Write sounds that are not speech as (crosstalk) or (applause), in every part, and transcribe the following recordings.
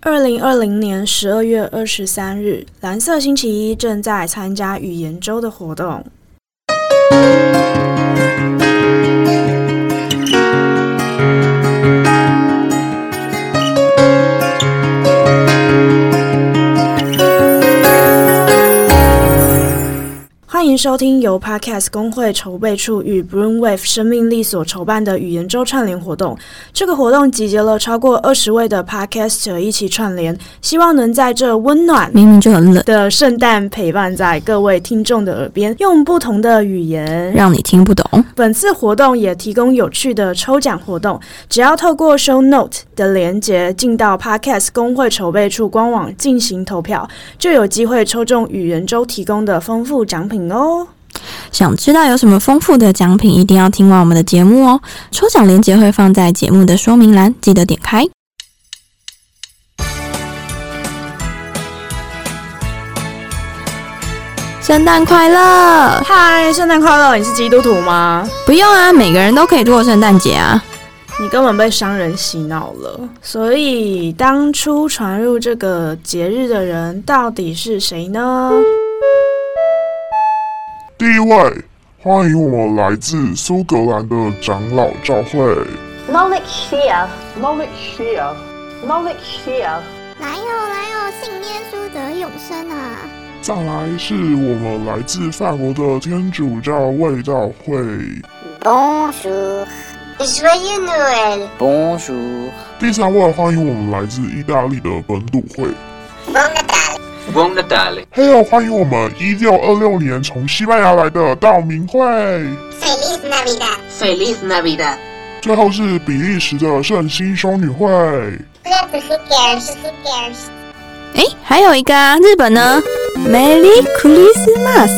二零二零年十二月二十三日，蓝色星期一正在参加语言周的活动。收听由 Podcast 工会筹备处与 Broomwave 生命力所筹办的语言周串联活动。这个活动集结了超过二十位的 Podcaster 一起串联，希望能在这温暖明明就很冷的圣诞陪伴在各位听众的耳边，用不同的语言让你听不懂。本次活动也提供有趣的抽奖活动，只要透过 Show Note 的连接进到 Podcast 工会筹备处官网进行投票，就有机会抽中语言周提供的丰富奖品哦。想知道有什么丰富的奖品，一定要听完我们的节目哦。抽奖链接会放在节目的说明栏，记得点开。圣诞快乐！嗨，圣诞快乐！你是基督徒吗？不用啊，每个人都可以过圣诞节啊。你根本被商人洗脑了。所以，当初传入这个节日的人到底是谁呢？第一位，欢迎我们来自苏格兰的长老教会。Knowledge share，knowledge share，knowledge share。来哟来哟，信耶稣得永生啊！再来是我们来自法国的天主教卫道会。Bonjour，Joyeux Noël。Bonjour。第三位，欢迎我们来自意大利的本笃会。有欢迎我们一六二六年从西班牙来的道明会。Feliz Navidad。Feliz Navidad。最后是比利时的圣心修女会。哎，还有一个啊，日本呢，Merry Christmas。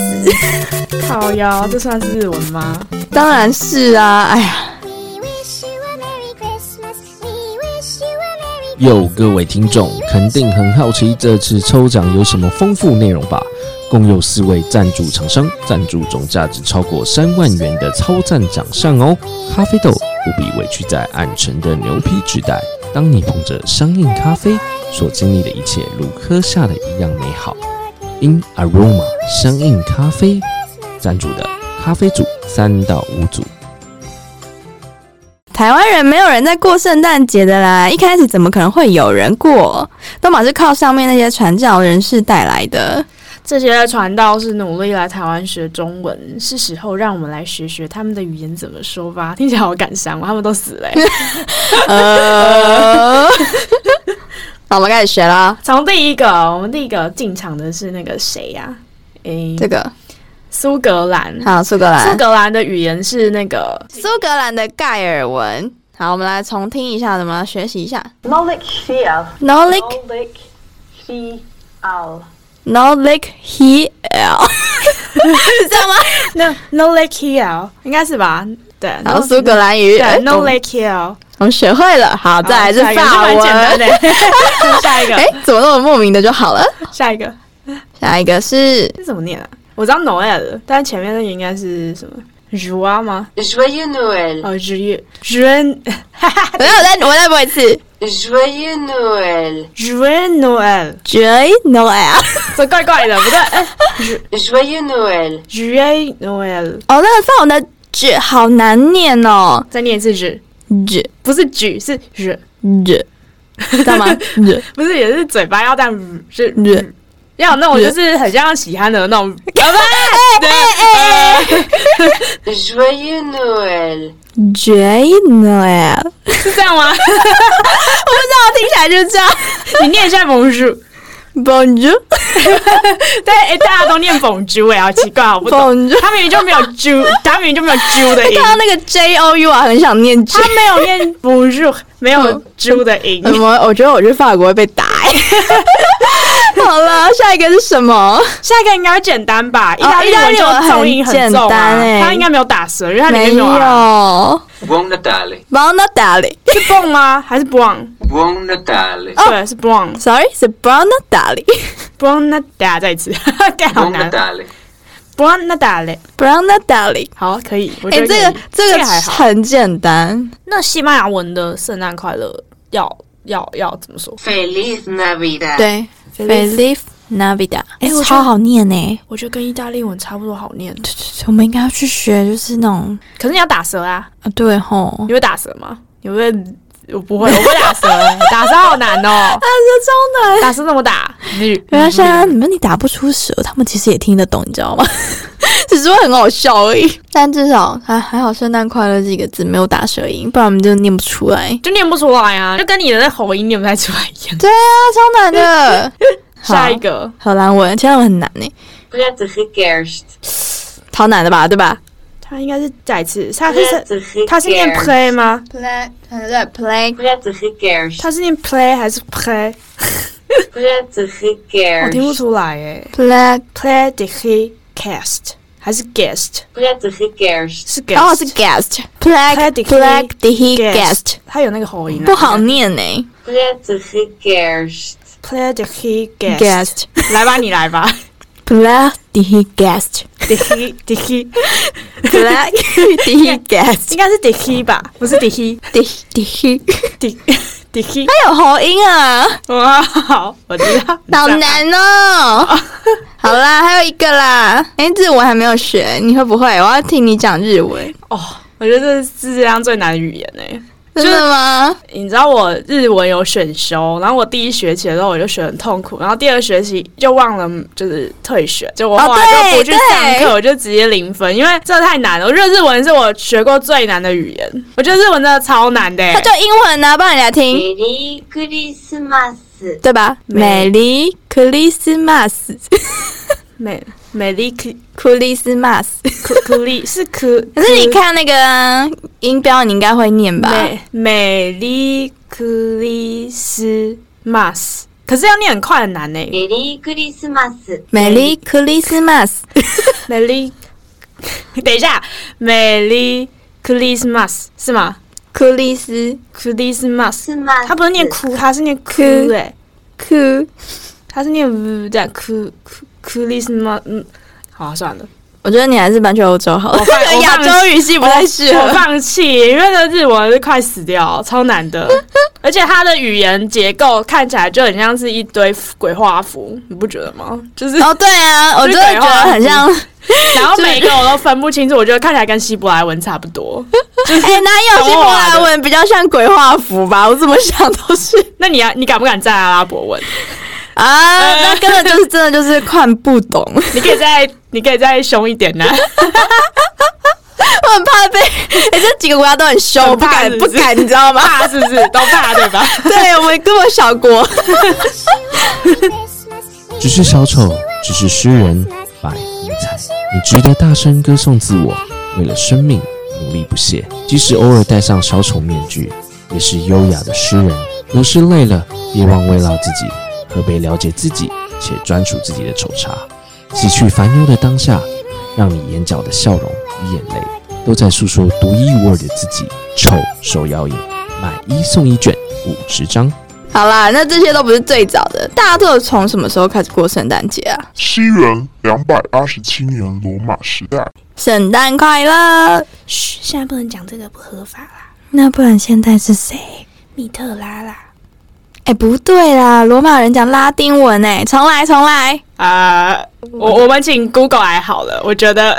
(laughs) 好呀，这算是日文吗？当然是啊，哎呀。有各位听众肯定很好奇这次抽奖有什么丰富内容吧？共有四位赞助厂商赞助总价值超过三万元的超赞奖项哦！咖啡豆不必委屈在暗沉的牛皮纸袋，当你捧着香印咖啡，所经历的一切如喝下的一样美好。In Aroma 香印咖啡赞助的咖啡组三到五组。台湾人没有人在过圣诞节的啦！一开始怎么可能会有人过？都嘛是靠上面那些传教人士带来的。这些传道是努力来台湾学中文，是时候让我们来学学他们的语言怎么说吧。听起来好感伤，他们都死了。(laughs) 呃，(laughs) 那我们开始学啦。从第一个，我们第一个进场的是那个谁呀？诶，这个。苏格兰，好，苏格兰，苏格兰的语言是那个苏格兰的盖尔文。好，我们来重听一下，怎么学习一下？Knowledge here，knowledge here，knowledge here，(laughs) 是这样吗？那 knowledge here 应该是吧？对，然后苏格兰语，knowledge here，我们学会了。好，再来是法文，下一个，哎，(laughs) 怎么那么莫名的就好了？下一个，下一个是这怎么念啊？我知道 Noel，但前面那个应该是什么 j o a 吗？Joyeux Noel。哦，Joyeux，哈哈，等下我再我再播一次。Joyeux Noel。Joyeux Noel，Joyeux Noel，这怪怪的，不对。Joyeux Noel，Joyeux Noel。哦，那个法文的 J 好难念哦，再念一次 J，J 不是 J 是 J，J，干嘛？J 不是也是嘴巴要这样是 J。要那种就是很像喜憨的那种，(laughs) 对哎 (laughs) Joyeux Noel，Joyeux Noel (laughs) 是这样吗？我不知道，听起来就是这样。你念一下 Bonjour，Bonjour。对，哎，大家都念 Bonjour，哎，好奇怪，我不懂。他明明就没有 J，他明明就没有 J 的音。看到那个 J O U 啊，很想念。他没有念 Bonjour，没有 J 的音。什么？我觉得我去法国会被打。好了，下一个是什么？下一个应该简单吧？意大利文就重音很简单哎，它应该没有打舌，因为它里面没有。Buon Natale，Buon Natale 是 bon 吗？还是 bon？Buon Natale，对，是 bon。Sorry，是 Buon Natale，Buon Natale，再一次，好难。Buon Natale，Buon Natale，好，可以。哎，这个这个很简单。那西班牙文的圣诞快乐要要要怎么说？Feliz Navidad。对，Feliz Navidad。哎，超好念呢。我觉得跟意大利文差不多好念。我们应该要去学，就是那种。可是你要打舌啊。啊，对吼。你会打舌吗？你会？我不会，我不会打舌。打舌好难哦。(laughs) 打舌超难。打舌怎么打？原来是啊，你们你打不出舌，他们其实也听得懂，你知道吗？只是会很好笑而已，但至少还还好，圣诞快乐几个字没有打舌音，不然我们就念不出来，就念不出来啊，就跟你的那喉音念不太出来一样。对啊，超难的。(laughs) 下一个荷兰文，荷兰文很难呢。超难的吧，对吧？他应该是再次，他是他是念 play 吗？play，对，play。他是念 play 还是 play？我听不出来诶。play play the he cast。还是 guest，不要只是 guest，是 guest，哦是 the he guest，他有那个喉音，不好念呢。不要只是 guest，play the he guest，来吧，你来吧。black the he guest，the he the he，black the he guest，应该是 the he 吧，不是 the he，the the he，the。它有喉音啊！哇，好，我知道，好难哦。(laughs) 好啦，还有一个啦。哎，日文还没有学，你会不会？我要听你讲日文哦。我觉得这是世界上最难的语言哎。真的吗？你知道我日文有选修，然后我第一学期的时候我就学很痛苦，然后第二学期就忘了，就是退学，就我后来就不去上课，我就直接零分，因为这太难了。我觉得日文是我学过最难的语言，我觉得日文真的超难的。它就英文呢，帮你来听。对吧？美丽克里斯马斯，美。美丽克克里斯马斯，克克里是克，可是你看那个音标，你应该会念吧？美美丽克里斯马斯，可是要念很快很难呢。美丽克里斯马斯，美丽克里斯马斯，美丽，等一下，美丽克里斯马斯是吗？克里斯克里斯马斯，他不是念哭，他是念哭哎，哭，他是念呜这样哭哭。克里斯吗？嗯，好，算了。我觉得你还是搬去欧洲好了。(laughs) 亚洲语系不太适合，我放弃，因为那日文是快死掉，超难的。(laughs) 而且它的语言结构看起来就很像是一堆鬼画符，你不觉得吗？就是哦，对啊，(laughs) 我真的觉得很像。然后每一个我都分不清楚，我觉得看起来跟希伯来文差不多。哎，哪有希伯来文比较像鬼画符吧？我怎么想都是。那你要，你敢不敢在阿拉伯文？啊，那根本就是真的就是看不懂。(laughs) 你可以再，你可以再凶一点呢。(laughs) 我很怕被，哎，(laughs) 这几个国家都很凶，我不敢不敢，你知道吗？怕是不是？都怕对吧？对我们根本小国。只是小丑，只是诗人，百无才。你值得大声歌颂自我，为了生命努力不懈。即使偶尔戴上小丑面具，也是优雅的诗人。有时累了，别忘慰劳自己。可被了解自己且专属自己的丑茶，洗去烦忧的当下，让你眼角的笑容与眼泪都在诉说独一无二的自己。丑手摇饮，买一送一卷五十张。好啦，那这些都不是最早的，大家都是从什么时候开始过圣诞节啊？西元两百八十七年罗马时代。圣诞快乐！嘘，现在不能讲这个，不合法啦。那不然现在是谁？密特拉啦。哎，不对啦，罗马人讲拉丁文哎，重来重来啊！我我们请 Google 来好了，我觉得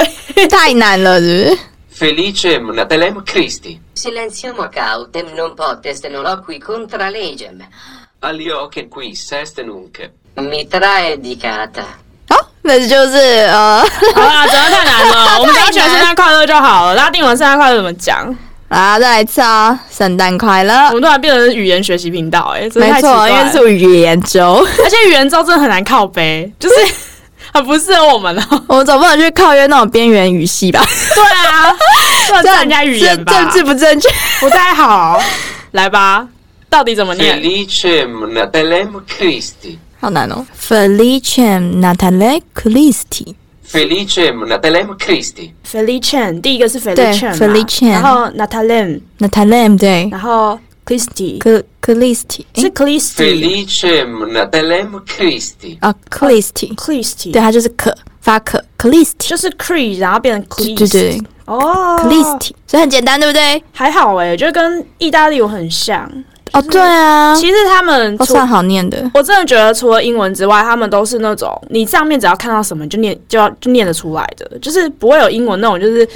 太难了，是不是？Felice Natalem Christi. Silenziamo cautem, non potest noloqui contra legem. Alio che qui sest nunc. Mitra è dicata. 好，那就是呃，好啦，真的太难了，我们只要学圣诞快乐就好了。拉丁文圣诞快乐怎么讲？啊，再来一次啊！圣诞快乐！我们突然变成语言学习频道，哎，没错，因为是语言周，而且语言周真的很难靠背，就是 (laughs) 很不适合我们哦。我们总不能去靠约那种边缘语系吧？对啊，这人家语言吧，政治不正确，不太好。来吧，到底怎么念？Felice Natalem Christi，好难哦。Felice Natalem Christi。Felice Natalem Christi。Felice 第一个是 Felice，然后 Natalem，Natalem 对，然后 Christi，克克里斯蒂是 Christi。Felice Natalem Christi。啊，Christi，Christi，对，它就是可发可 Christi，就是 Cre，然后变成 Christi，对对，哦，Christi，所以很简单，对不对？还好哎，就跟意大利文很像。哦，对啊，其实他们除都算好念的。我真的觉得，除了英文之外，他们都是那种你上面只要看到什么就念就要就念得出来的，就是不会有英文那种就是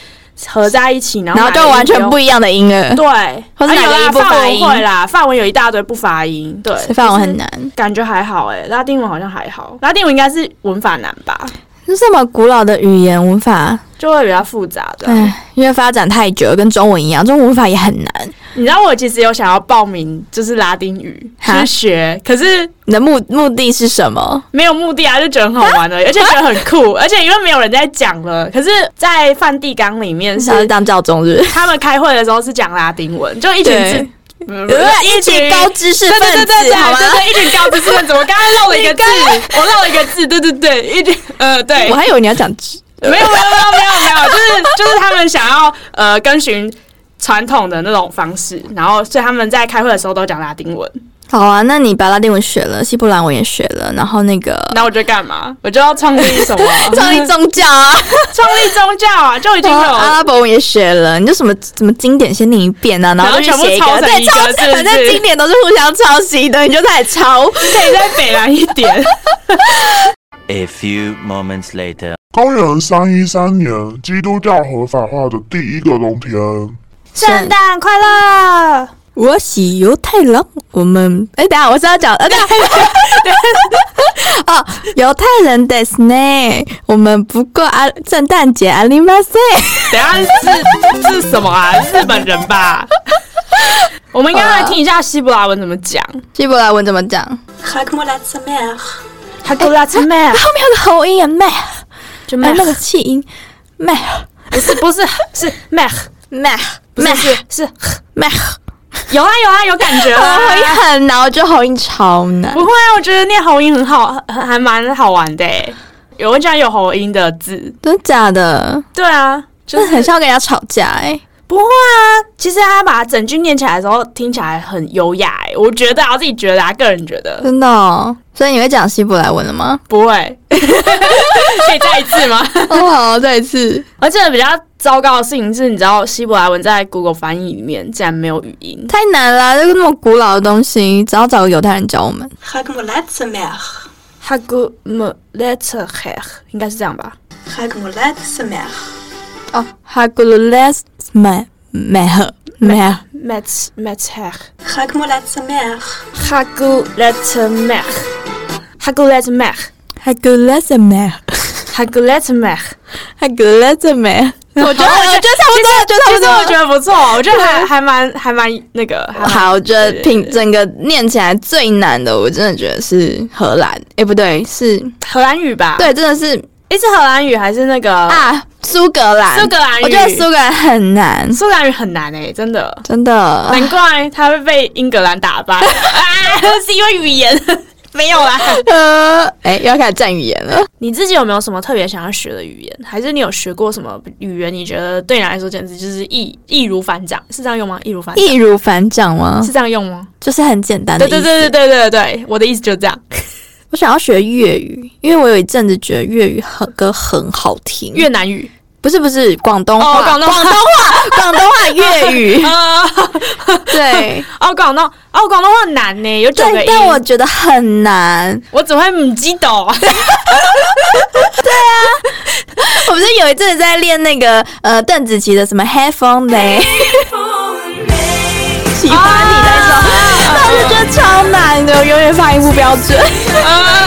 合在一起，然后然后就完全不一一样的音了，对，或者哪个音不会啦，法文有一大堆不发音，对，所以法文很难。感觉还好哎、拉丁文好像还好，拉丁文应该是文法难吧，就这么古老的语言文法，就会比较复杂的。唉，因为发展太久了，跟中文一样，中文文法也很难。你知道我其实有想要报名，就是拉丁语哈去学，可是你的目目的是什么？没有目的啊，就觉得很好玩的，(laughs) 而且觉得很酷，而且因为没有人在讲了，可是，在梵蒂冈里面是当教宗日？他们开会的时候是讲拉丁文，就一群 (laughs) 一群高知识对分子，对对对对好吗？对对，一群高知识分子。我刚刚漏了一个字，我漏了一个字，对对对，一群呃对，我还以为你要讲没有没有没有没有没有，就是就是他们想要呃跟循传统的那种方式，然后所以他们在开会的时候都讲拉丁文。好啊，那你把拉丁文学了，希伯兰文也学了，然后那个那我就干嘛？我就要创立什么？(laughs) 创立宗教啊，(laughs) 创立宗教啊，就已经有阿拉伯文也学了，你就什么什么经典先念一遍啊，然后全部写一个，对，抄反正经典都是互相抄袭的，你就再抄。可以再北蓝一点。(laughs) A few moments later. 公元三一三年，基督教合法化的第一个冬天。圣诞快乐！我是犹太人，我们哎，等下我是要讲呃，对 (laughs) (laughs) 哦，犹太人的是呢，我们不过啊，圣诞节阿里马塞，等下是是什么啊？日本人吧？我们应该来听一下希伯来文怎么讲。希伯来文怎么讲？哈古拉兹麦，后面有个喉音啊，麦，就哎，那个气音，麦不是不是是麦，(laughs) 麦不是是是麦，(laughs) 有啊有啊有感觉喉啊。(laughs) 音很难，我觉得喉音超难不。会啊，我觉得念喉音很好，很还蛮好玩的诶。有人讲有喉音的字，真的假的？对啊，就就是是很像跟人家吵架哎、不会啊。其实他把整句念起来的时候，听起来很优雅诶。我觉得啊，我自己觉得啊，个人觉得真的、哦。所以你会讲希伯来文了吗？不会。(laughs) 可以再一次吗？哦，好，再一次。而且比较糟糕的事情是，你知道希伯来文在 Google 翻译里面竟然没有语音。太难了，这个那么古老的东西，只要找个犹太人教我们。哈古姆莱特赫应该是这样吧？哦，哈古鲁勒斯麦麦赫麦赫 Met met her. Hagulet mer. Hagulet mer. 哈古勒斯麦 Hagulet mer. 哈古勒斯麦。我觉得，我觉得差不多，我觉得差不多。我觉得不错，我觉得还还蛮还蛮那个。好，我觉得对凭整个念起来最难的，我真的觉得是荷兰。哎，不对，是荷兰语吧？，对，真的是诶，是荷兰语还是那个？啊，苏格兰，苏格兰语我觉得苏格兰很难，苏格兰语很难诶，真的。真的。难怪他会被英格兰打败，(laughs) 啊，(laughs) 是因为语言 (laughs) 没有啦。呃，哎，又要开始占语言了。你自己有没有什么特别想要学的语言？还是你有学过什么语言？你觉得对你来说简直就是易易如反掌，是这样用吗？易如反掌易如反掌吗是？这样用吗？就是很简单的对。对对对对对对，我的意思就是这样。我想要学粤语，因为我有一阵子觉得粤语很歌很好听。越南语。不是不是广东话，哦广东话。广东话，(laughs) 广东话粤语。(laughs) 啊，对。(laughs) 哦广东哦广东话难呢，有九个，音，但我觉得很难。我只会唔知道。我不是有一阵子在练那个呃邓紫棋的什么 Headphone Day，喜欢你超难的，永远发音不标准。(laughs)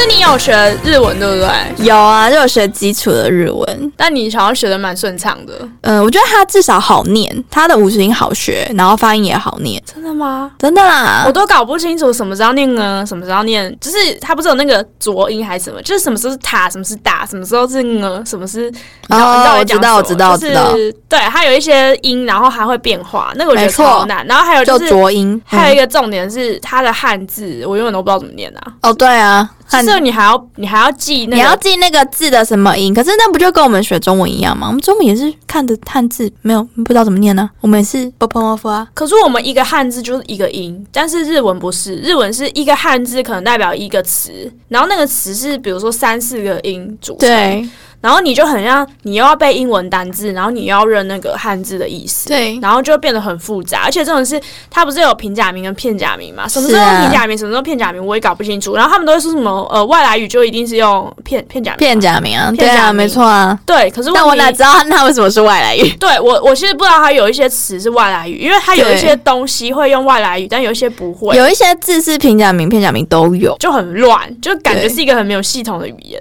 啊可是你有学日文对不对？有啊，就有学基础的日文。但你好像学的蛮顺畅的。嗯，我觉得它至少好念，它的五十音好学，然后发音也好念，真的吗？真的啦。我都搞不清楚什么时候念呢，什么时候念，就是它不是有那个浊音还是什么，就是什么时候是塔，什么是打，什么时候是呢，什么是，你知道哦你知道我知道我知道就是对，它有一些音，然后还会变化，那个我觉得没错超难。然后还有就就是，浊音，嗯还有一个重点是它的汉字，我永远都不知道怎么念啊。哦，对啊，汉就是你还要你还要记那个，你要记那个字的什么音，可是那不就跟我们学中文一样吗？我们中文也是看着汉字，没有不知道怎么念呢、我们也是波波波啊。可是我们一个汉字就是一个音，但是日文不是，日文是一个汉字可能代表一个词，然后那个词是比如说三四个音组成。对，然后你就很像你又要背英文单字，然后你又要认那个汉字的意思，对然后就会变得很复杂。而且这种是它不是有平假名跟片假名嘛？什么时候平假名，什么时候片假名，我也搞不清楚。然后他们都会说什么呃外来语就一定是用片片假名嘛，片假名啊，片对啊，没错啊。对。可是但我哪知道他为什么是外来语？对我，我其实不知道它有一些词是外来语，因为它有一些东西会用外来语，但有一些不会，有一些字是平假名、片假名都有就很乱，就感觉是一个很没有系统的语言。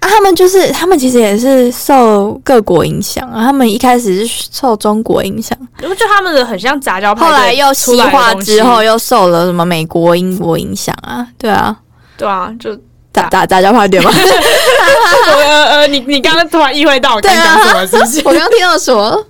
啊。他们就是他们其实也是受各国影响啊。他们一开始是受中国影响，我觉得他们的很像杂交派后对来又西化之后，又受了什么美国、英国影响啊。对啊，对啊，就杂杂杂交派对吗？(laughs) 我呃呃，你你刚刚突然意会到我刚对啊讲什么，是不是？我刚刚听到什么？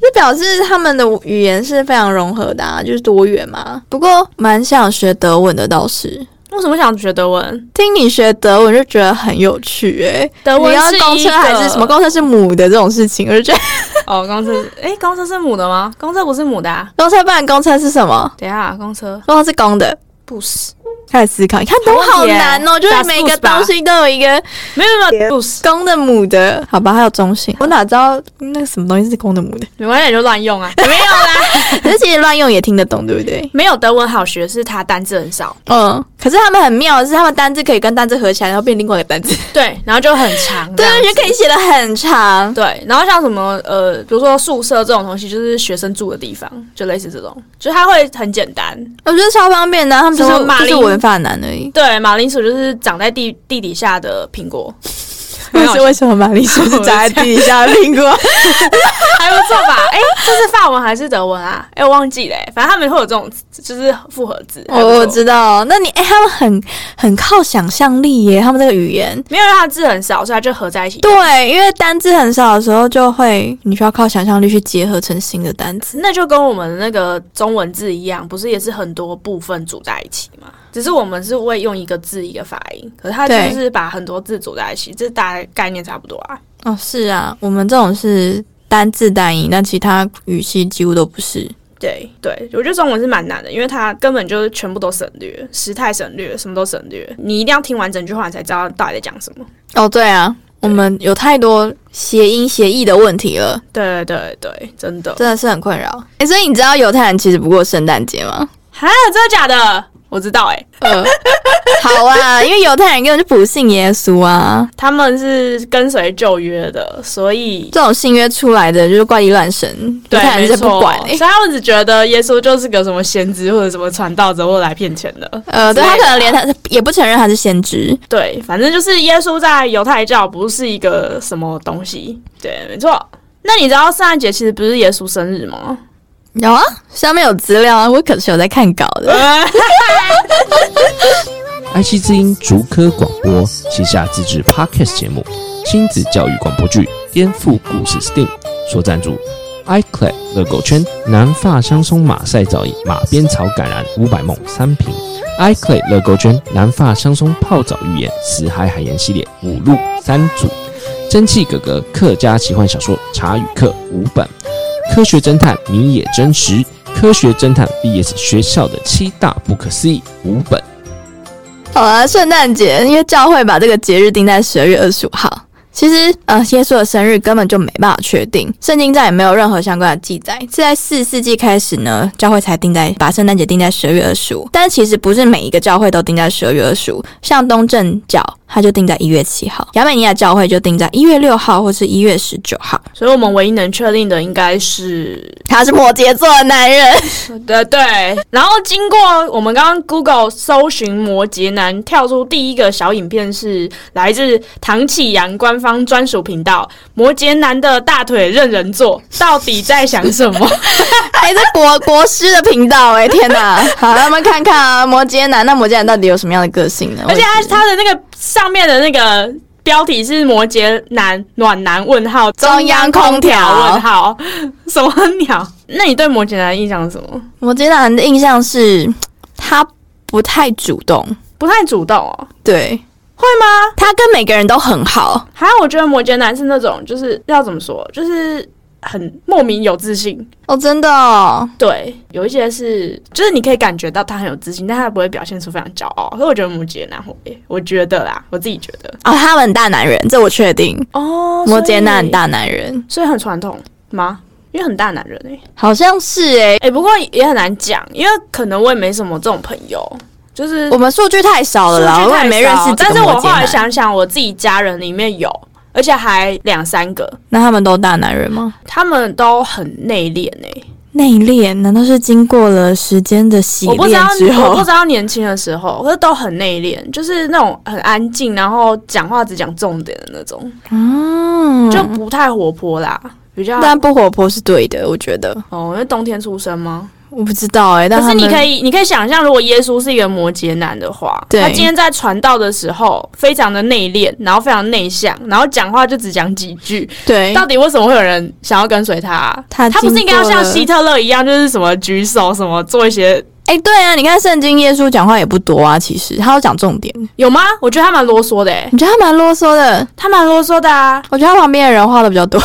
就表示他们的语言是非常融合的啊，就是多元嘛。不过蛮想学德文的倒是。为什么想学德文？听你学德文就觉得很有趣诶、德文你要是公车还是什么？公车是母的这种事情，我就觉得 (laughs) 哦，公车是哎，公车是母的吗？公车不是母的啊。(laughs) 公车不然公车是什么？等一下，公车公车是公的。不是，开始思考，你看都好难哦，就是每个东西都有一个没有没有，公的母的，好吧，还有中性，我哪知道那个什么东西是公的母的？没关系，你就乱用啊。(laughs) 没有啦，可是其实乱用也听得懂，对不对？没有德文好学，是它单字很少，嗯，可是他们很妙的是，他们单字可以跟单字合起来，然后变另外一个单字，对，然后就很长，(laughs) 对就可以写的很长。对，然后像什么呃，比如说宿舍这种东西，就是学生住的地方，就类似这种，就它会很简单。我觉得超方便的，他们就是马铃就是文法男而已。对，马铃薯就是长在地地底下的苹果，(laughs) 为什为什么马铃薯是长在地底下的苹果？(laughs) 还不错吧？哎、这是法文还是德文啊？哎、我忘记了、欸，反正他们会有这种就是复合字。我我知道，那你哎、他们很很靠想象力耶，他们这个语言。没有让它字很少，所以它就合在一起。对，因为单字很少的时候，就会你需要靠想象力去结合成新的单词。那就跟我们那个中文字一样，不是也是很多部分组在一起吗？只是我们是会用一个字一个发音，可是它就对是把很多字组在一起，这大概概念差不多啊。哦，是啊，我们这种是单字单音，但其他语系几乎都不是。对对，我觉得中文是蛮难的，因为它根本就是全部都省略，时态省略，什么都省略，你一定要听完整句话，你才知道到底在讲什么。哦，对啊，我们有太多谐音谐义的问题了，对对对，真的。真的是很困扰。哎，所以你知道犹太人其实不过圣诞节吗？哈，真的假的？我知道、欸，呃，(laughs) 好啊，因为犹太人根本就不信耶稣啊，他们是跟随旧约的，所以这种信约出来的就是怪力乱神，犹对，太人是，不管哎、所以他们只觉得耶稣就是个什么先知或者什么传道者，或者来骗钱的。呃，对他可能连他也不承认他是先知。对，反正就是耶稣在犹太教不是一个什么东西。对，没错。那你知道圣诞节其实不是耶稣生日吗？有啊，上面有资料啊，我可是有在看稿的。(laughs) 爱惜之音竹科广播旗下自制 Podcast 节目《亲子教育广播剧颠覆故事 STEAM》所赞助。iClay 乐狗圈南发香松马赛皂液马鞭草橄榄五百梦三瓶，iClay 乐狗圈南发香松泡澡浴盐死海海盐系列五路三组，蒸汽哥哥客家奇幻小说茶语课五本，科学侦探你也真实，科学侦探 VS 学校的七大不可思议五本。好啊，圣诞节，因为教会把这个节日定在十二月二十五号。其实，呃，耶稣的生日根本就没办法确定，圣经上也没有任何相关的记载。是在四世纪开始呢，教会才定在把圣诞节定在十二月二十五。但其实不是每一个教会都定在十二月二十五，像东正教它就定在一月七号，亚美尼亚教会就定在一月六号或是一月十九号。所以我们唯一能确定的应该是，他是摩羯座的男人，(laughs) 对对。然后经过我们刚刚 Google 搜寻摩羯男，跳出第一个小影片是来自唐启阳官方专属频道《摩羯男的大腿任人坐》，到底在想什么？(laughs) (laughs) 还是国国师的频道哎、天哪！(laughs) 好，让我们看看啊，摩羯男，那摩羯男到底有什么样的个性呢？而且他他的那个上面的那个标题是摩羯男暖男问号中央空调问号 (laughs) 什么鸟？那你对摩羯男的印象是什么？摩羯男的印象是他不太主动，不太主动哦，对，会吗？他跟每个人都很好，还有我觉得摩羯男是那种就是要怎么说，就是很莫名有自信。哦，真的哦，对，有一些是，就是你可以感觉到他很有自信，但他不会表现出非常骄傲。所以我觉得摩羯男会，我觉得啦，我自己觉得。哦，他们很大男人，这我确定。哦摩羯男很，大男人，所以很传统吗？因为很大男人哎、欸，好像是诶、哎、不过也很难讲，因为可能我也没什么这种朋友，就是我们数据太少了啦，我也没认识但是我后来。想想，我自己家人里面有，而且还两三个，那他们都大男人吗？他们都很内敛哎。内敛？难道是经过了时间的洗我不知道我不知？道年轻的时候，可是都很内敛，就是那种很安静，然后讲话只讲重点的那种，嗯，就不太活泼啦，比较但不活泼是对的，我觉得。哦，因为冬天出生吗？我不知道哎、但可是你可以以，你可以想象，如果耶稣是一个摩羯男的话，他今天在传道的时候非常的内敛，然后非常内向，然后讲话就只讲几句，对到底为什么会有人想要跟随他啊、他他不是应该要像希特勒一样，就是什么举手什么做一些哎、对啊，你看圣经耶稣讲话也不多啊，其实他都讲重点。有吗？我觉得他蛮啰嗦的、欸，你觉得他蛮啰嗦的？他蛮啰嗦的啊。我觉得他旁边的人话的比较多。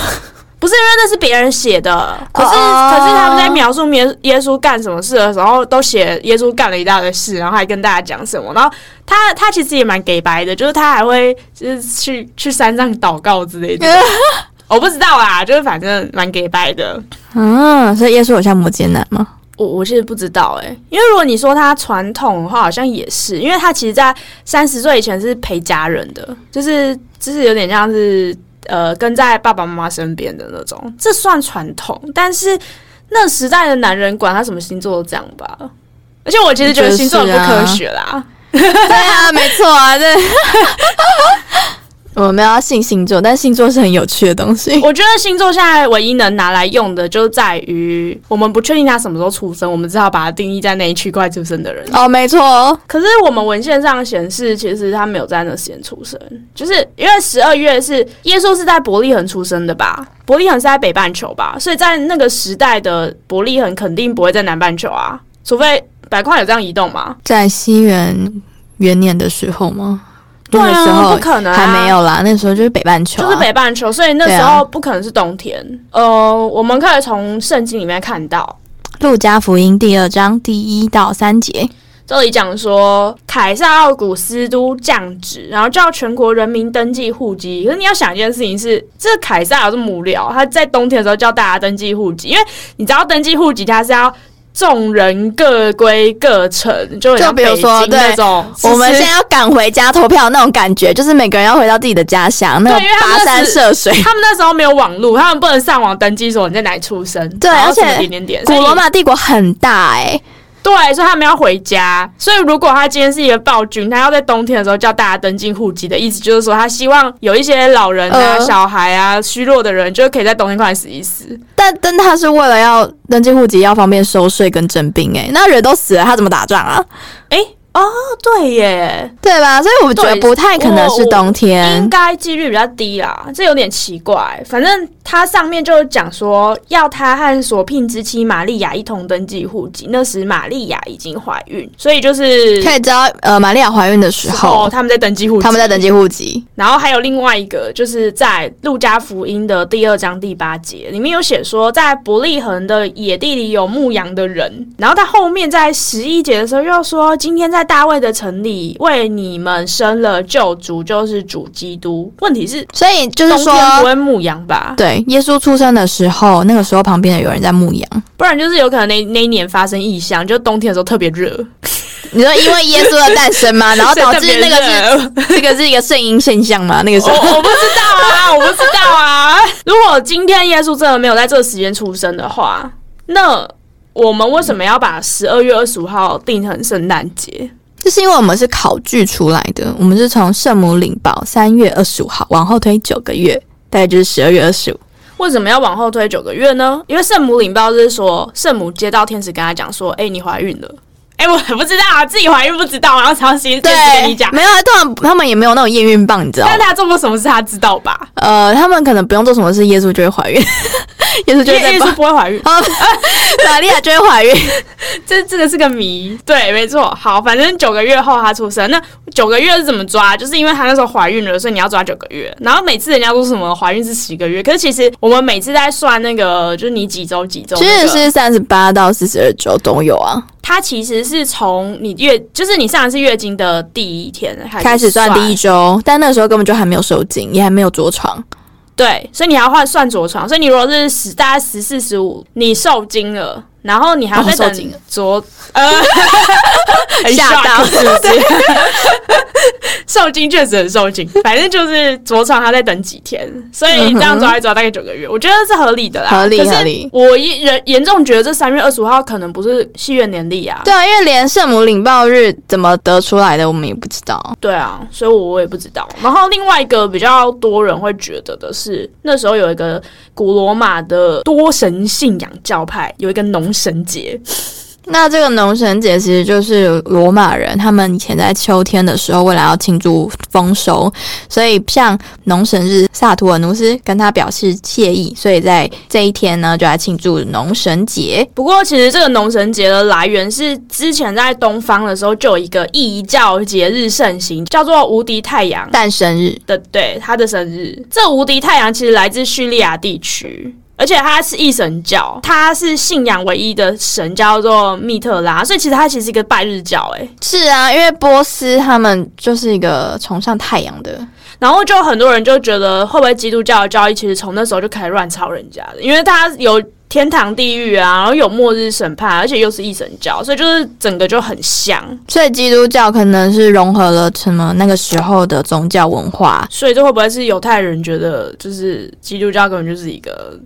不是因为那是别人写的，可是、哦可是他们在描述耶耶稣干什么事的时候，都写耶稣干了一大堆事，然后还跟大家讲什么。然后他他其实也蛮给白的，就是他还会就是去去山上祷告之类的。(laughs) 我不知道啦，就是反正蛮给白的。嗯，所以耶稣有像摩羯男吗？我我其实不知道哎、因为如果你说他传统的话，好像也是，因为他其实在三十岁以前是陪家人的，就是就是有点像是呃跟在爸爸妈妈身边的那种，这算传统。但是那时代的男人管他什么星座都这样吧，而且我其实觉得星座不科学啦。(laughs) 对啊，没错啊，对。我们要信星座，但星座是很有趣的东西。(laughs) 我觉得星座现在唯一能拿来用的，就在于我们不确定他什么时候出生，我们只好把它定义在那一区块出生的人。哦，没错，可是我们文献上显示，其实他没有在那时间出生，就是因为十二月是耶稣是在伯利恒出生的吧？伯利恒是在北半球吧？所以在那个时代的伯利恒肯定不会在南半球啊，除非白块有这样移动吗？在西元元年的时候吗？对啊那个时候不可能啊还没有啦，那时候就是北半球、啊，就是北半球，所以那时候不可能是冬天。呃，我们可以从圣经里面看到，路加福音第二章第一到三节。这里讲说，凯撒奥古斯都降旨，然后叫全国人民登记户籍。可是你要想一件事情是，这个凯撒有这么无聊？他在冬天的时候叫大家登记户籍，因为你知道登记户籍，他是要众人各归各城，就就比如说那种。我们现在要赶回家投票那种感觉，就是每个人要回到自己的家乡，那种跋山涉水。(laughs) 他们那时候没有网络，他们不能上网登记说你在哪里出生，对而且点点点。古罗马帝国很大哎、对，所以他们要回家。所以如果他今天是一个暴君，他要在冬天的时候叫大家登记户籍的意思，就是说他希望有一些老人啊、呃小孩啊、虚弱的人，就可以在冬天快点死一死。但但他是为了要登记户籍，要方便收税跟征兵哎、那人都死了，他怎么打仗啊？哎、哦，对耶，对吧？所以我觉得不太可能是冬天应。该几率比较低啦，这有点奇怪。反正他上面就讲说，要他和所聘之妻玛利亚一同登记户籍。那时玛利亚已经怀孕，所以就是可以知道，呃，玛利亚怀孕的时候，他们在登记户籍，他们在登记户籍。然后还有另外一个，就是在路加福音的第二章第八节里面有写说，在伯利恒的野地里有牧羊的人。然后他后面在十一节的时候又说，今天在大卫的城里为你们生了救主，就是主基督。问题是，所以就是冬天不说，会牧羊吧？对，耶稣出生的时候，那个时候旁边的有人在牧羊。不然就是有可能那那一年发生异象，就冬天的时候特别热，你说因为耶稣的诞生吗？(laughs) 然后导致那个是这个是一个圣婴现象吗？那个时我候我不知道啊，我不知道啊。如果今天耶稣真的没有在这个时间出生的话，那我们为什么要把十二月二十五号定成圣诞节？就是因为我们是考据出来的，我们是从圣母领报三月二十五号往后推九个月，大概就是十二月二十五。为什么要往后推九个月呢？因为圣母领报是说，圣母接到天使跟他讲说：“哎、你怀孕了。” (laughs) 哎、我不知道啊，自己怀孕不知道，然后才要先天使跟你讲。没有，他们他们也没有那种验孕棒，你知道吗但？他做过什么事，他知道吧？呃，他们可能不用做什么事，耶稣就会怀孕。耶稣就会在耶耶稣不会怀孕，哦，(laughs) 玛利亚就会怀孕。这这个是个谜。对，没错。好，反正九个月后她出生。那九个月是怎么抓？就是因为她那时候怀孕了，所以你要抓九个月。然后每次人家说什么怀孕是十个月，可是其实我们每次在算那个，就是你几周几周、其那个，实是三十八到四十二周都有啊，它其实是从你月，就是你上一次月经的第一天开始开始算第一周，但那时候根本就还没有受精，也还没有着床。对，所以你还要换算着床。所以你如果是十大概十四十五，你受精了，然后你还要再等着，呃，很吓到是不是？(laughs) 受精确实很受精，反正就是着床还在等几天，所以这样抓一抓大概九个月，我觉得是合理的啦。合理合理我严严重觉得这三月二十五号可能不是戏院年历啊。对啊，因为连圣母领报日怎么得出来的，我们也不知道。对啊，所以我也不知道。然后另外一个比较多人会觉得的是，那时候有一个古罗马的多神信仰教派有一个农神节，那这个农神节其实就是罗马人他们以前在秋天的时候，为了要庆祝丰收，所以像农神日，萨图尔努斯跟他表示谢意，所以在这一天呢，就来庆祝农神节。不过其实这个农神节的来源是之前在东方的时候就有一个异教节日盛行，叫做无敌太阳诞生日，的，对他的生日。这无敌太阳其实来自叙利亚地区。而且他是一神教，他是信仰唯一的神叫做密特拉，所以其实他其实是一个拜日教、欸，是啊，因为波斯他们就是一个崇尚太阳的，然后就很多人就觉得，会不会基督教的教义其实从那时候就开始乱抄人家的？因为他有天堂、地狱啊，然后有末日审判，而且又是一神教，所以就是整个就很像。所以基督教可能是融合了什么那个时候的宗教文化，所以这会不会是犹太人觉得，就是基督教根本就是一个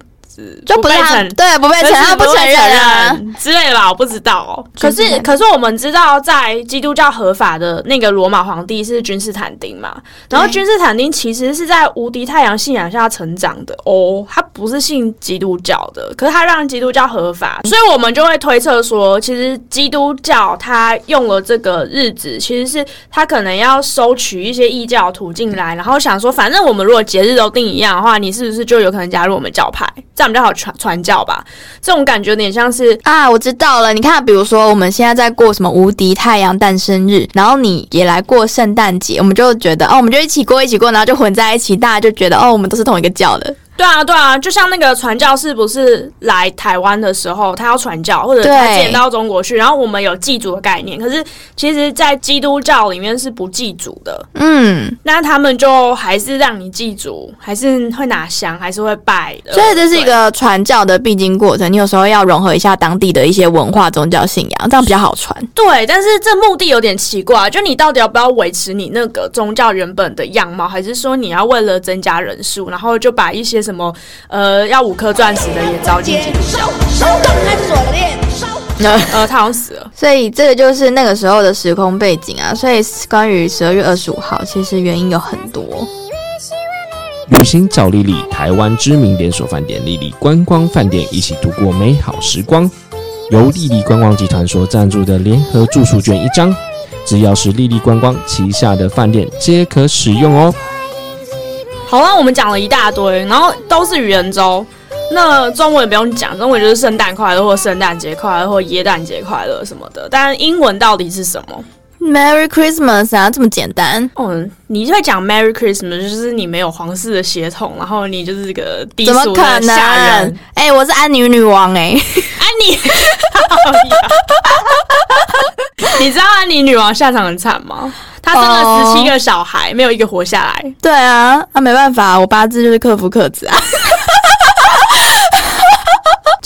就不是他被承对不被承认，不承认啊。之类的吧？我不知道哦。可是是，可是我们知道，在基督教合法的那个罗马皇帝是君士坦丁嘛，然后对君士坦丁其实是在无敌太阳信仰下成长的哦，他不是信基督教的，可是他让基督教合法，所以我们就会推测说，其实基督教他用了这个日子，其实是他可能要收取一些异教徒进来，然后想说，反正我们如果节日都定一样的话，你是不是就有可能加入我们教派，这样比较好传传教吧？这种感觉有点像是啊，我知道了。你看，比如说我们现在在过什么无敌太阳诞生日，然后你也来过圣诞节，我们就觉得哦，我们就一起过，一起过，然后就混在一起，大家就觉得哦，我们都是同一个教的。对啊，对啊，就像那个传教士不是来台湾的时候，他要传教，或者对他见到中国去，然后我们有祭祖的概念，可是其实，在基督教里面是不祭祖的，嗯，那他们就还是让你祭祖，还是会拿香，还是会拜的。所以这是一个传教的必经过程。你有时候要融合一下当地的一些文化、宗教信仰，这样比较好传。对，但是这目的有点奇怪，就你到底要不要维持你那个宗教原本的样貌，还是说你要为了增加人数，然后就把一些什么呃要五颗钻石的也招进基督教？(laughs) 呃，他好像死了。所以这个就是那个时候的时空背景啊。所以关于十二月二十五号，其实原因有很多。旅行找丽丽，台湾知名连锁饭店丽丽观光饭店，一起度过美好时光。由丽丽观光集团所赞助的联合住宿券一张，只要是丽丽观光旗下的饭店皆可使用哦。好了，我们讲了一大堆，然后都是愚人周。那中文也不用讲，中文就是圣诞快乐或圣诞节快乐或耶诞节快乐什么的。但英文到底是什么？Merry Christmas 啊，这么简单，嗯，你就会讲 Merry Christmas，就是你没有皇室的血统，然后你就是个低怎么可俗的下人。？哎、我是安妮女王哎、安妮，(laughs) (laughs) (laughs) 你知道安妮女王下场很惨吗？她生了十七个小孩，没有一个活下来。对啊，那没办法，我八字就是克夫克子啊。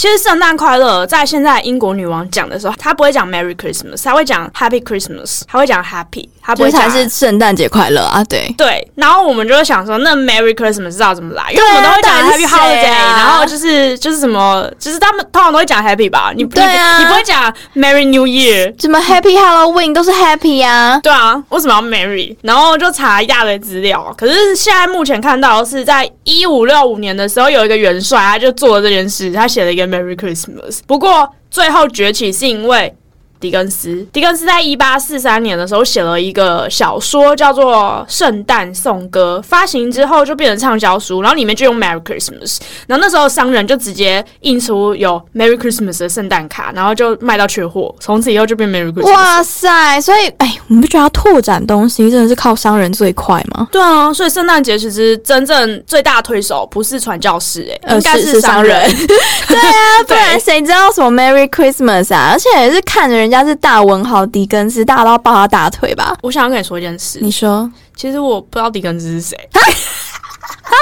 其实圣诞快乐在现在英国女王讲的时候，她不会讲 Merry Christmas，她会讲 Happy Christmas，她会讲 Happy，她不会讲是才是圣诞节快乐啊，对。对。然后我们就会想说，那 Merry Christmas 知道怎么来？因为我们都会讲 Happy Holiday，、啊然后就是就是什么，就是他们通常都会讲 Happy 吧？你不对啊你不会讲 Merry New Year。什么 Happy Halloween 都是 Happy 啊，对啊，为什么要 Merry？然后就查一大堆资料。可是现在目前看到是在一五六五年的时候，有一个元帅，他就做了这件事，他写了一个 Merry Christmas。不过最后崛起是因为狄更斯。狄更斯在一八四三年的时候写了一个小说，叫做《圣诞颂歌》，发行之后就变成畅销书，然后里面就用 Merry Christmas。然后那时候商人就直接印出有 Merry Christmas 的圣诞卡，然后就卖到缺货，从此以后就变 Merry Christmas。哇塞！所以，哎，我们不觉得要拓展东西真的是靠商人最快吗？对啊，所以圣诞节其实真正最大的推手不是传教士、欸，呃应该是商人 (laughs) 对啊，(laughs) 不然谁知道什么 Merry Christmas 啊？而且也是看着人家是大文豪狄更斯，大家都要抱他大腿吧？我想要跟你说一件事，你说其实我不知道狄更斯是谁，(laughs) 他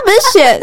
不是写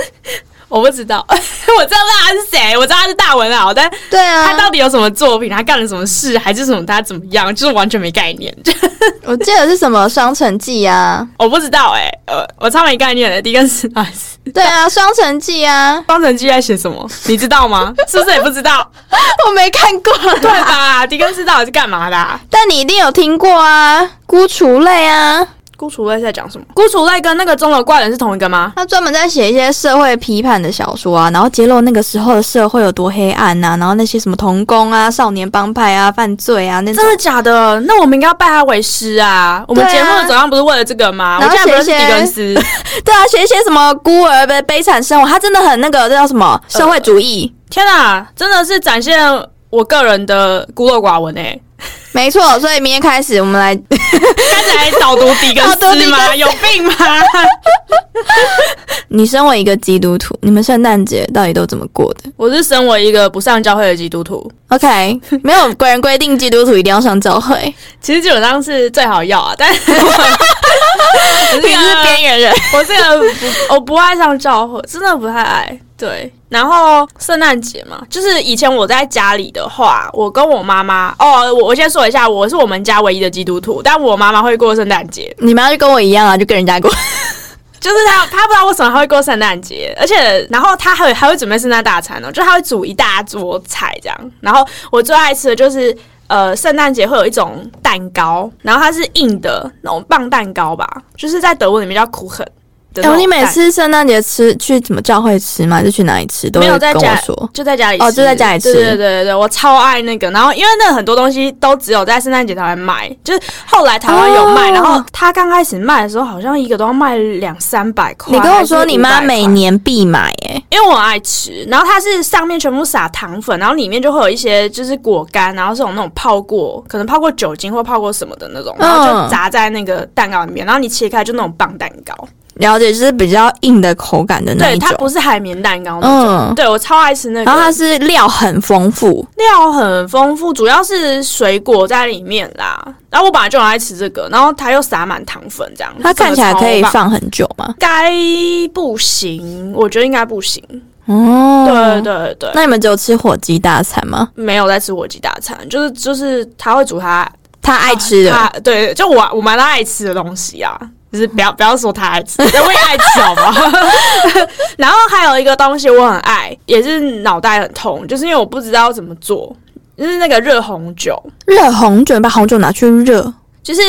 我不知道，(laughs) 我知道他是谁，我知道他是大文豪，但对啊？他到底有什么作品，他干了什么事，还是什么他怎么样，就是完全没概念。(laughs) 我记得是什么《双城记》啊？我不知道哎、呃，我超没概念的。狄更斯啊，对啊，《双城记》啊，双城记在写什么？你知道吗？是不是也不知道？(laughs) 我没看过，对吧？狄更斯到底是干嘛的、啊？但你一定有听过啊，《孤雏类》啊，孤雏类在讲什么？孤雏类跟那个钟楼怪人是同一个吗？他专门在写一些社会批判的小说啊，然后揭露那个时候的社会有多黑暗呐、然后那些什么童工啊、少年帮派啊、犯罪啊那种真。的假的？那我们应该要拜他为师啊！我们节目的走向不是为了这个吗？我然后现在不认识写一些狄更斯，(laughs) 对啊，写一些什么孤儿的悲惨生活，他真的很那个，这叫什么社会主义？天哪，真的是展现我个人的孤陋寡闻哎、没错，所以明天开始我们来，刚才导读狄更 (laughs) 导读狄更斯吗？斯有病吗？(laughs) 你身为一个基督徒，你们圣诞节到底都怎么过的我是身为一个不上教会的基督徒，？OK，没有国人规定基督徒一定要上教会，其实基本上是最好要啊，但 (laughs) 是你是边缘人。我这个不，我不爱上教会，真的不太爱。对，然后圣诞节嘛，就是以前我在家里的话，我跟我妈妈，哦，我我先说一下，我是我们家唯一的基督徒，但我妈妈会过圣诞节，你妈就跟我一样啊，就跟人家过。(laughs) 就是她她不知道为什么她会过圣诞节，而且然后她还会还会准备圣诞大餐哦，就她会煮一大桌菜这样，然后我最爱吃的就是。呃，圣诞节会有一种蛋糕，然后它是硬的那种棒蛋糕吧，就是在德文里面叫苦狠的那哎、种蛋。你每次圣诞节吃去什么教会吃吗？还是去哪里吃？都没有在家说。就在家里吃哦就在家里吃对对对我超爱那个。然后因为那很多东西都只有在圣诞节才会卖，就是后来台湾有卖，哦然后他刚开始卖的时候，好像一个都要卖两三百块。你跟我说还是500你妈每。年必买、欸，因为我爱吃，然后它是上面全部撒糖粉，然后里面就会有一些就是果干，然后是有那种泡过，可能泡过酒精或泡过什么的那种，然后就嗯砸在那个蛋糕里面，然后你切开就那种棒蛋糕，了解，就是比较硬的口感的那种。它不是海绵蛋糕那种，嗯，对我超爱吃那个。然后它是料很丰富，料很丰富，主要是水果在里面啦。然后我本来就很爱吃这个，然后它又撒满糖粉，这样它看起来可以。放很久吗？该不行，我觉得应该不行。哦，对对对，那你们只有吃火鸡大餐吗？没有在吃火鸡大餐，就是就是他会煮他他爱吃的，他对，就我我蛮爱吃的东西啊。就是不要不要说他爱吃，(laughs) 我也爱吃，好不好？然后还有一个东西我很爱，也是脑袋很痛，就是因为我不知道怎么做，就是那个热红酒。热红酒，你把红酒拿去热，就是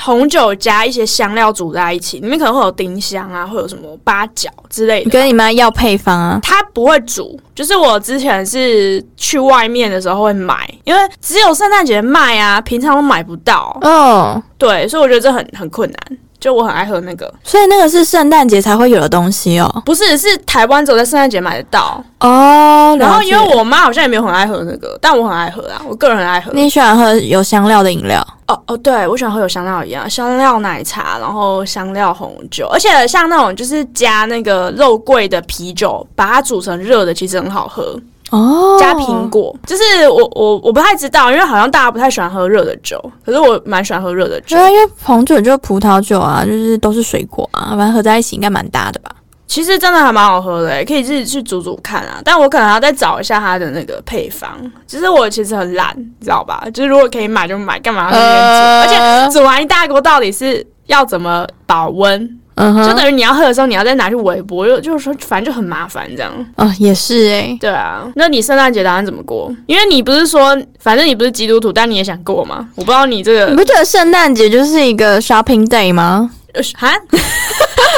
红酒加一些香料煮在一起，里面可能会有丁香啊，会有什么八角之类的。你跟你妈要配方啊。它不会煮，就是我之前是去外面的时候会买，因为只有圣诞节卖啊，平常都买不到。哦，对，所以我觉得这很很困难。就我很爱喝那个，所以那个是圣诞节才会有的东西哦。不是是台湾只有在圣诞节买得到。哦，然后因为我妈好像也没有很爱喝那个，但我很爱喝啊，我个人很爱喝。你喜欢喝有香料的饮料，哦哦，对，我喜欢喝有香料一样，香料奶茶，然后香料红酒，而且像那种就是加那个肉桂的啤酒，把它煮成热的，其实很好喝。哦，加苹果，就是我我我不太知道，因为好像大家不太喜欢喝热的酒，可是我蛮喜欢喝热的酒对。啊，因为红酒就是葡萄酒啊，就是都是水果啊，反正合在一起应该蛮搭的吧。其实真的还蛮好喝的，欸可以自己去煮煮看啊。但我可能要再找一下它的那个配方。其实我其实很懒，你知道吧？就是如果可以买就买，干嘛要在那边煮？呃而且煮完一大锅到底是要怎么保温？嗯哼，就等于你要喝的时候，你要再拿去微波，又就是说，反正就很麻烦这样。哦，也是哎、对啊，那你圣诞节打算怎么过？因为你不是说，反正你不是基督徒，但你也想过吗？我不知道你这个你不觉得圣诞节就是一个 shopping day 吗？呃哈，(laughs)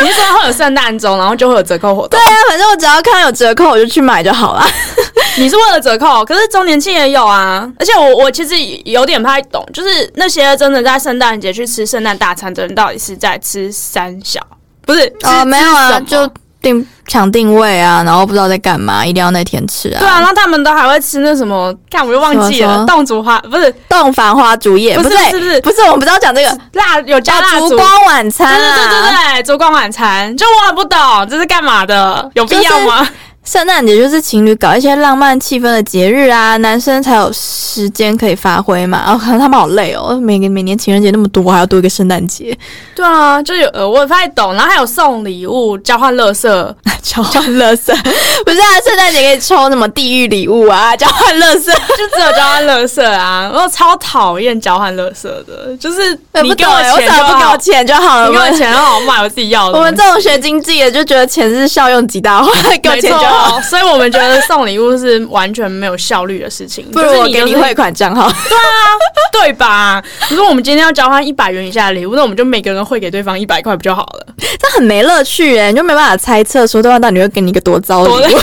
你是说会有圣诞周，然后就会有折扣活动？对啊，反正我只要看到有折扣，我就去买就好了。(laughs) 你是为了折扣，可是周年庆也有啊。而且我我其实有点不太懂，就是那些真的在圣诞节去吃圣诞大餐的人，到底是在吃三小，不是？哦，吃没有啊，就定抢定位啊，然后不知道在干嘛，一定要那天吃啊。对啊，然后他们都还会吃那什么，看我又忘记了，什么什么冻竹花不是洞房花烛夜不是，不是不是不是，我们不知道讲这个蜡有加蜡烛。光晚对餐对对对对。对，烛光晚餐，就我很不懂这是干嘛的，有必要吗？圣诞节就是情侣搞一些浪漫气氛的节日啊，男生才有时间可以发挥嘛。哦，可能他们好累哦，每个每年情人节那么多，还要多一个圣诞节，对啊，就有呃，我也不太懂，然后还有送礼物、交换乐色，(laughs) 交换乐色，不是啊？圣诞节可以抽什么地狱礼物啊，交换乐色。就只有交换乐色啊！我超讨厌交换乐色的，就是呃你给我钱就好不给我，钱就好了？你给我钱好，我买我自己要的。我们这种学经济的就觉得钱是效用极大化，给我没钱就好。错，所以我们觉得送礼物是完全没有效率的事情。不是我给你汇款账号。对啊，对吧？如果我们今天要交换一百元以下的礼物，那我们就每个人汇给对方一百块不就好了？(laughs) 这很没乐趣哎，你就没办法猜测说对方到底会给你一个多糟的礼物。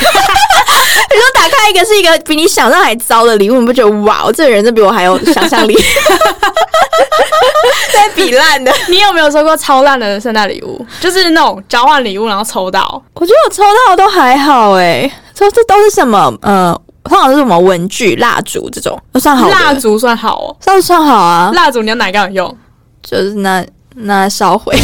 多你说打开一个是一个比你想象还糟的礼物，你不觉得哇，这个人真比我还有想象力？在比烂的，你有没有收过超烂的圣诞礼物？就是那种交换礼物然后抽到，我觉得我抽到的都还好哎。抽这都是什么？呃，通常是什么文具、蜡烛这种，都算好的。蜡烛算好哦。算算好啊，蜡烛你要哪个用？就是那那烧毁。(laughs)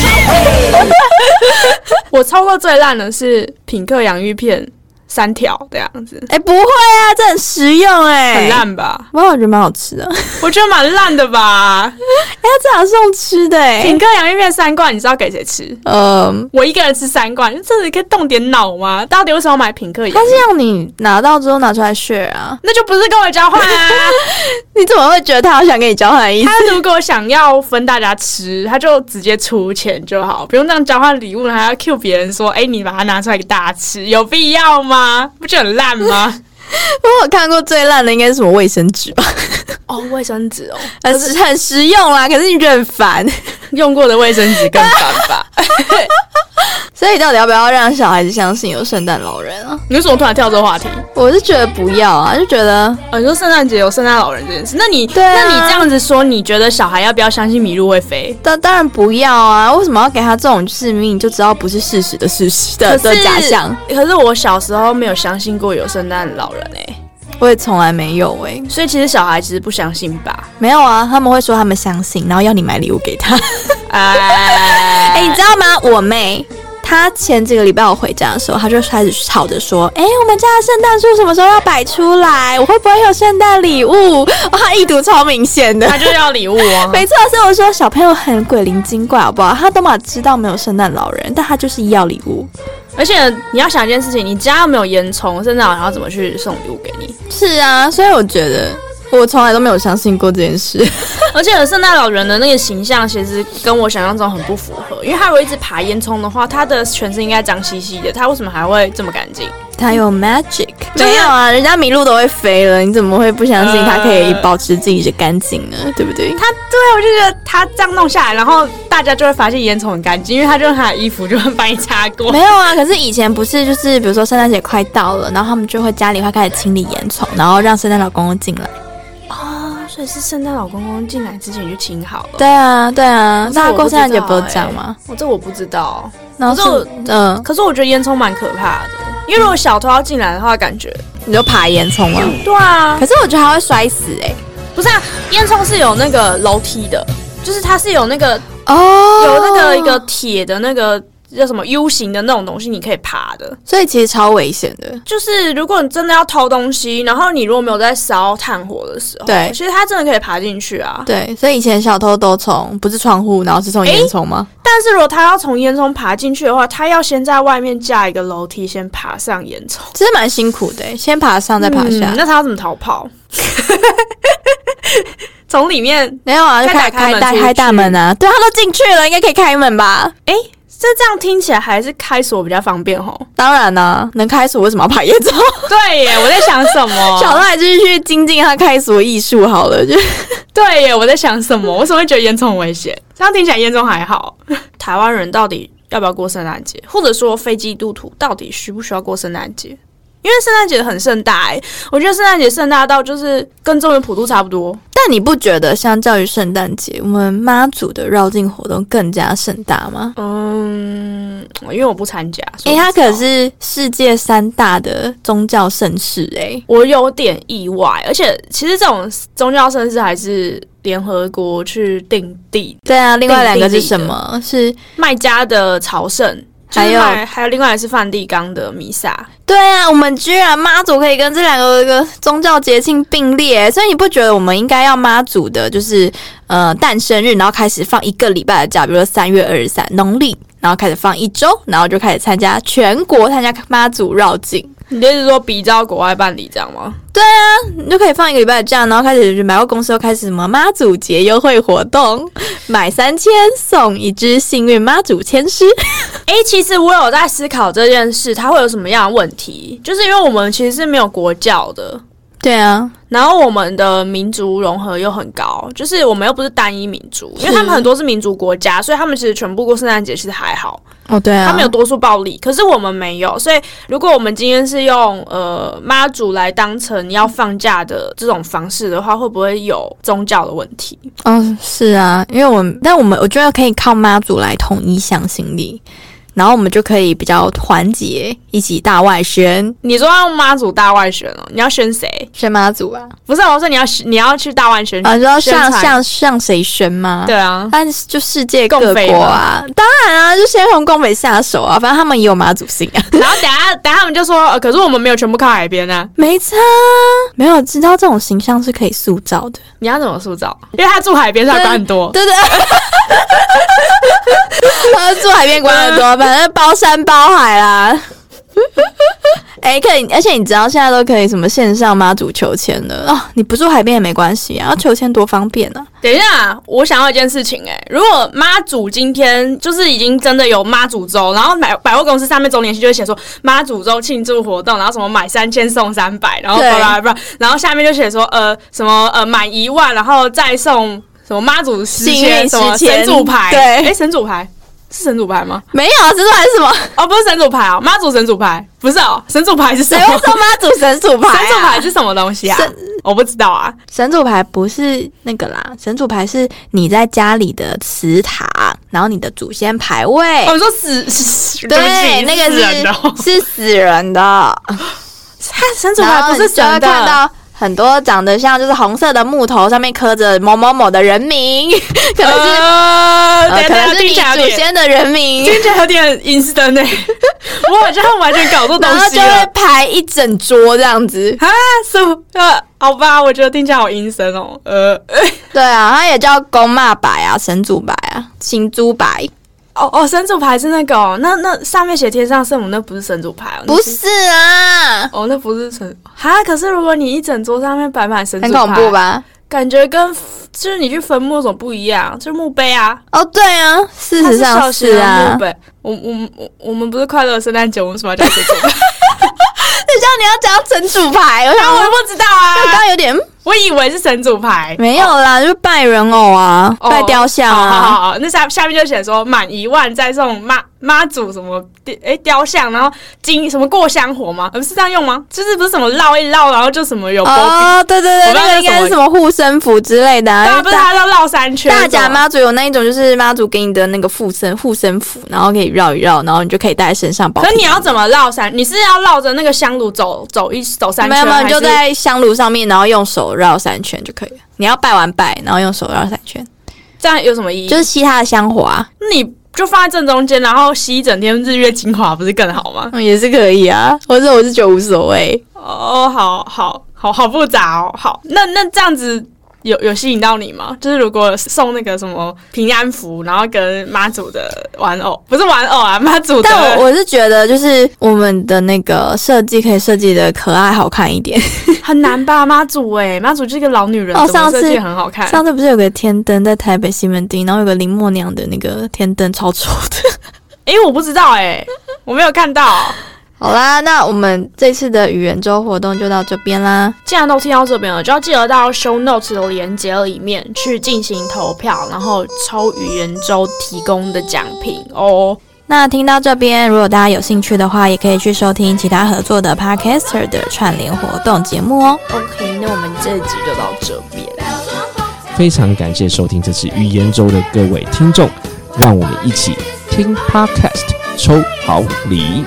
我抽过最烂的是品客洋芋片三条这样子，哎、不会啊，这很实用哎、很。烂吧？哇，我觉得蛮好吃的。哎、我觉得蛮烂的吧。(laughs) 他这样送吃的哎、品客洋芋片三罐，你知道给谁吃？嗯，我一个人吃三罐，这里可以动点脑吗？到底为什么买品客洋芋？他是要你拿到之后拿出来 share 啊？那就不是跟我交换啊！(laughs) 你怎么会觉得他好想跟你交换的意思？他如果想要分大家吃，他就直接出钱就好，不用这样交换礼物，还要 Q 别人说：“哎、你把它拿出来给大家吃，有必要吗？不就很烂吗？(laughs) 我有看过最烂的应该是什么卫生纸吧，？” (laughs) 哦，卫生纸哦，(laughs) 很实很实用啦，可是你觉得很烦，用过的卫生纸更烦吧？所以到底要不要让小孩子相信有圣诞老人啊？你为什么突然跳这个话题？我是觉得不要啊，就觉得哦，你说圣诞节有圣诞老人这件事，那你、对啊那你这样子说，你觉得小孩要不要相信麋鹿会飞？当当然不要啊，为什么要给他这种就是明明就知道不是事实的事实的的假象？。可是我小时候没有相信过有圣诞老人哎、我也从来没有诶、所以其实小孩其实不相信吧？没有啊，他们会说他们相信，然后要你买礼物给他。哎、(laughs) 哎、你知道吗？我妹她前几个礼拜我回家的时候，她就开始吵着说：“哎、我们家的圣诞树什么时候要摆出来？我会不会有圣诞礼物？”哇，(laughs) 她意图超明显的。他就要礼物啊。(laughs) 没错，所以我说小朋友很鬼灵精怪，好不好？他都嘛知道没有圣诞老人，但他就是要礼物。而且你要想一件事情，你家又没有烟囱，圣诞老人要怎么去送礼物给你？是啊，所以我觉得我从来都没有相信过这件事。(laughs) 而且圣诞老人的那个形象其实跟我想象中很不符合，因为他如果一直爬烟囱的话，他的全身应该脏兮兮的，他为什么还会这么干净？他有 magic，没有啊？人家麋鹿都会飞了，你怎么会不相信他可以保持自己的干净呢？对不对？他对我就觉得他这样弄下来，然后大家就会发现烟囱很干净，因为他就用他的衣服就会帮你擦过。没有啊，可是以前不是就是比如说圣诞节快到了，然后他们就会家里会开始清理烟囱，然后让圣诞老公公进来。哦，所以是圣诞老公公进来之前就清好了。对啊，对啊，大家这我不知过圣诞节不都道这样吗？欸？我这我不知道。然后嗯，可是我觉得烟囱蛮可怕的，因为如果小偷要进来的话，感觉你就爬烟囱吗？对啊可，是我觉得他会摔死哎、不是啊，烟囱是有那个楼梯的，就是它是有那个哦有那个一个，铁的那个叫什么 U 型的那种东西，你可以爬的。所以其实超危险的。就是如果你真的要偷东西，然后你如果没有在烧炭火的时候，对其实它真的可以爬进去啊。对，所以以前小偷都从不是窗户，然后是从烟囱吗？但是如果他要从烟囱爬进去的话，他要先在外面架一个楼梯，先爬上烟囱，其实蛮辛苦的欸，先爬上再爬下。嗯那他要怎么逃跑？(laughs) 从里面没有啊，就打开门出去开大开大门啊！对，他都进去了，应该可以开门吧？哎，这这样听起来还是开锁比较方便吼。当然啦、能开锁为什么要爬烟囱？(laughs) 对耶，我在想什么？(laughs) 小赖就是去精进他开锁艺术好了，就 (laughs) 对耶，我在想什么？为什么会觉得烟囱很危险？这样听起来烟囱还好。台湾人到底要不要过圣诞节，或者说非基督徒到底需不需要过圣诞节？因为圣诞节很盛大哎、我觉得圣诞节盛大到就是跟中原普渡差不多。但你不觉得相较于圣诞节，我们妈祖的绕境活动更加盛大吗？嗯，因为我不参加，所诶、它可是世界三大的宗教盛事诶、我有点意外，而且其实这种宗教盛事还是联合国去定地，对啊，另外两个是什么？是麦加的朝圣，还有就是还有另外是梵蒂冈的弥撒。对啊，我们居然妈祖可以跟这两个宗教节庆并列，所以你不觉得我们应该要妈祖的，就是呃诞生日，然后开始放一个礼拜的假，比如说三月二十三农历，然后开始放一周，然后就开始参加全国参加妈祖绕境。你的意思是说比照国外办理这样吗？对啊你就可以放一个礼拜的假，然后开始百货公司又开始什么妈祖节优惠活动，买三千送一支幸运妈祖签诗。(laughs) 诶，其实我有在思考这件事，它会有什么样的问题？就是因为我们其实是没有国教的，对啊，然后我们的民族融合又很高，就是我们又不是单一民族，因为他们很多是民族国家，所以他们其实全部过圣诞节其实还好，哦对啊，他们有多数暴力，可是我们没有，所以如果我们今天是用呃妈祖来当成要放假的这种方式的话，会不会有宗教的问题？哦，是啊，因为我们，但我们我觉得可以靠妈祖来统一向心力，然后我们就可以比较团结，一起大外宣，你说要妈祖大外宣哦，你要宣谁？宣妈祖啊，不是，我说你要你要去大外宣啊，你知道向向向谁宣吗？对啊，但是就世界各国啊，当然啊，就先从共匪下手啊，反正他们也有妈祖信啊，(laughs) 然后等下等下他们就说，呃，可是我们没有全部靠海边啊，没差，没有知道这种形象是可以塑造的，你要怎么塑造？因为他住海边，他管很多。对对。(laughs) 他住海边管很多，(laughs) 反正包山包海啦。(laughs) 哎、可以，而且你知道现在都可以什么线上妈祖求签了。哦，你不住海边也没关系啊，要求签多方便啊！等一下，我想要一件事情、哎，如果妈祖今天就是已经真的有妈祖周，然后百百货公司上面周年庆就会写说妈祖周庆祝活动，然后什么买三千送三百，然后对。巴拉巴拉，然后下面就写说呃什么呃满一万，然后再送什么妈祖十千什么神主牌，对。哎、神主牌是神主牌吗？没有啊，这还是什么？哦，不是神主牌哦，妈祖神主牌不是哦，神主牌是什谁么？会说妈祖神主牌、啊？神主牌是什么东西啊神？我不知道啊。神主牌不是那个啦，神主牌是你在家里的祠堂，然后你的祖先牌位。哦，你说死死对，那个死人是是死人的，(laughs) 他神主牌不是你就会神的，看到很多长得像就是红色的木头，上面刻着某某某的人名，(laughs) 可能是、可能是祖先的人名，听起来有点阴森呢。(laughs) 我好像完全搞错东然后就会排一整桌这样子。啊！什么？呃，好吧，我觉得听起来好阴森哦。呃，对啊，它也叫公骂白啊、神主白啊、新猪牌，哦哦，神主牌是那个哦，那那上面写天上圣母，那不是神主牌哦，不是啊，哦，那不是神哈。可是如果你一整桌上面摆满神主牌，很恐怖？吧？感觉跟就是你去坟墓总不一样？就是墓碑啊，哦，对啊，事它实上是啊墓。碑。我我我我们不是快乐圣诞节，我们为什么要讲这个？等一下你要讲神主牌，我想我我不知道刚啊，刚有点我以为是神主牌。没有啦，就是拜人偶啊，哦拜雕像啊好啊。好好，那下下面就写说满一万再送妈妈祖什么雕诶雕像，然后金什么过香火吗？呃不是这样用吗？就是不是什么绕一绕，然后就什么有波比，哦，对对对，那个应该是什么护身符之类的啊。对啊，不是它要绕三圈。大甲吗？妈祖有那一种，就是妈祖给你的那个护身护身符，然后可以绕一绕，然后你就可以带在身上保。可你要怎么绕三？你是要绕着那个香炉走走一走三圈，没有没有，你就在香炉上面，然后用手绕三圈就可以了。你要拜完拜，然后用手绕三圈，这样有什么意义？就是吸它的香火啊，那你就放在正中间，然后吸一整天日月精华，不是更好吗？嗯，也是可以啊。或者我是觉得无所谓。哦，好好好好复杂哦。好，那那这样子有有吸引到你吗？就是如果送那个什么平安符，然后跟妈祖的玩偶，不是玩偶啊，妈祖的。但我我是觉得，就是我们的那个设计可以设计的可爱好看一点。(laughs) 很难吧？妈祖哎、妈祖就是一个老女人，哦上次很好看。上次不是有个天灯在台北西门町，然后有个林默娘的那个天灯超丑的。哎、我不知道哎、我没有看到。好啦，那我们这次的语言周活动就到这边啦。既然都听到这边了，就要记得到 show notes 的连接里面去进行投票，然后抽语言周提供的奖品哦。那听到这边，如果大家有兴趣的话，也可以去收听其他合作的 Podcaster 的串联活动节目哦。OK，那我们这一集就到这边。非常感谢收听这次语言周的各位听众，让我们一起听 Podcast 抽好礼。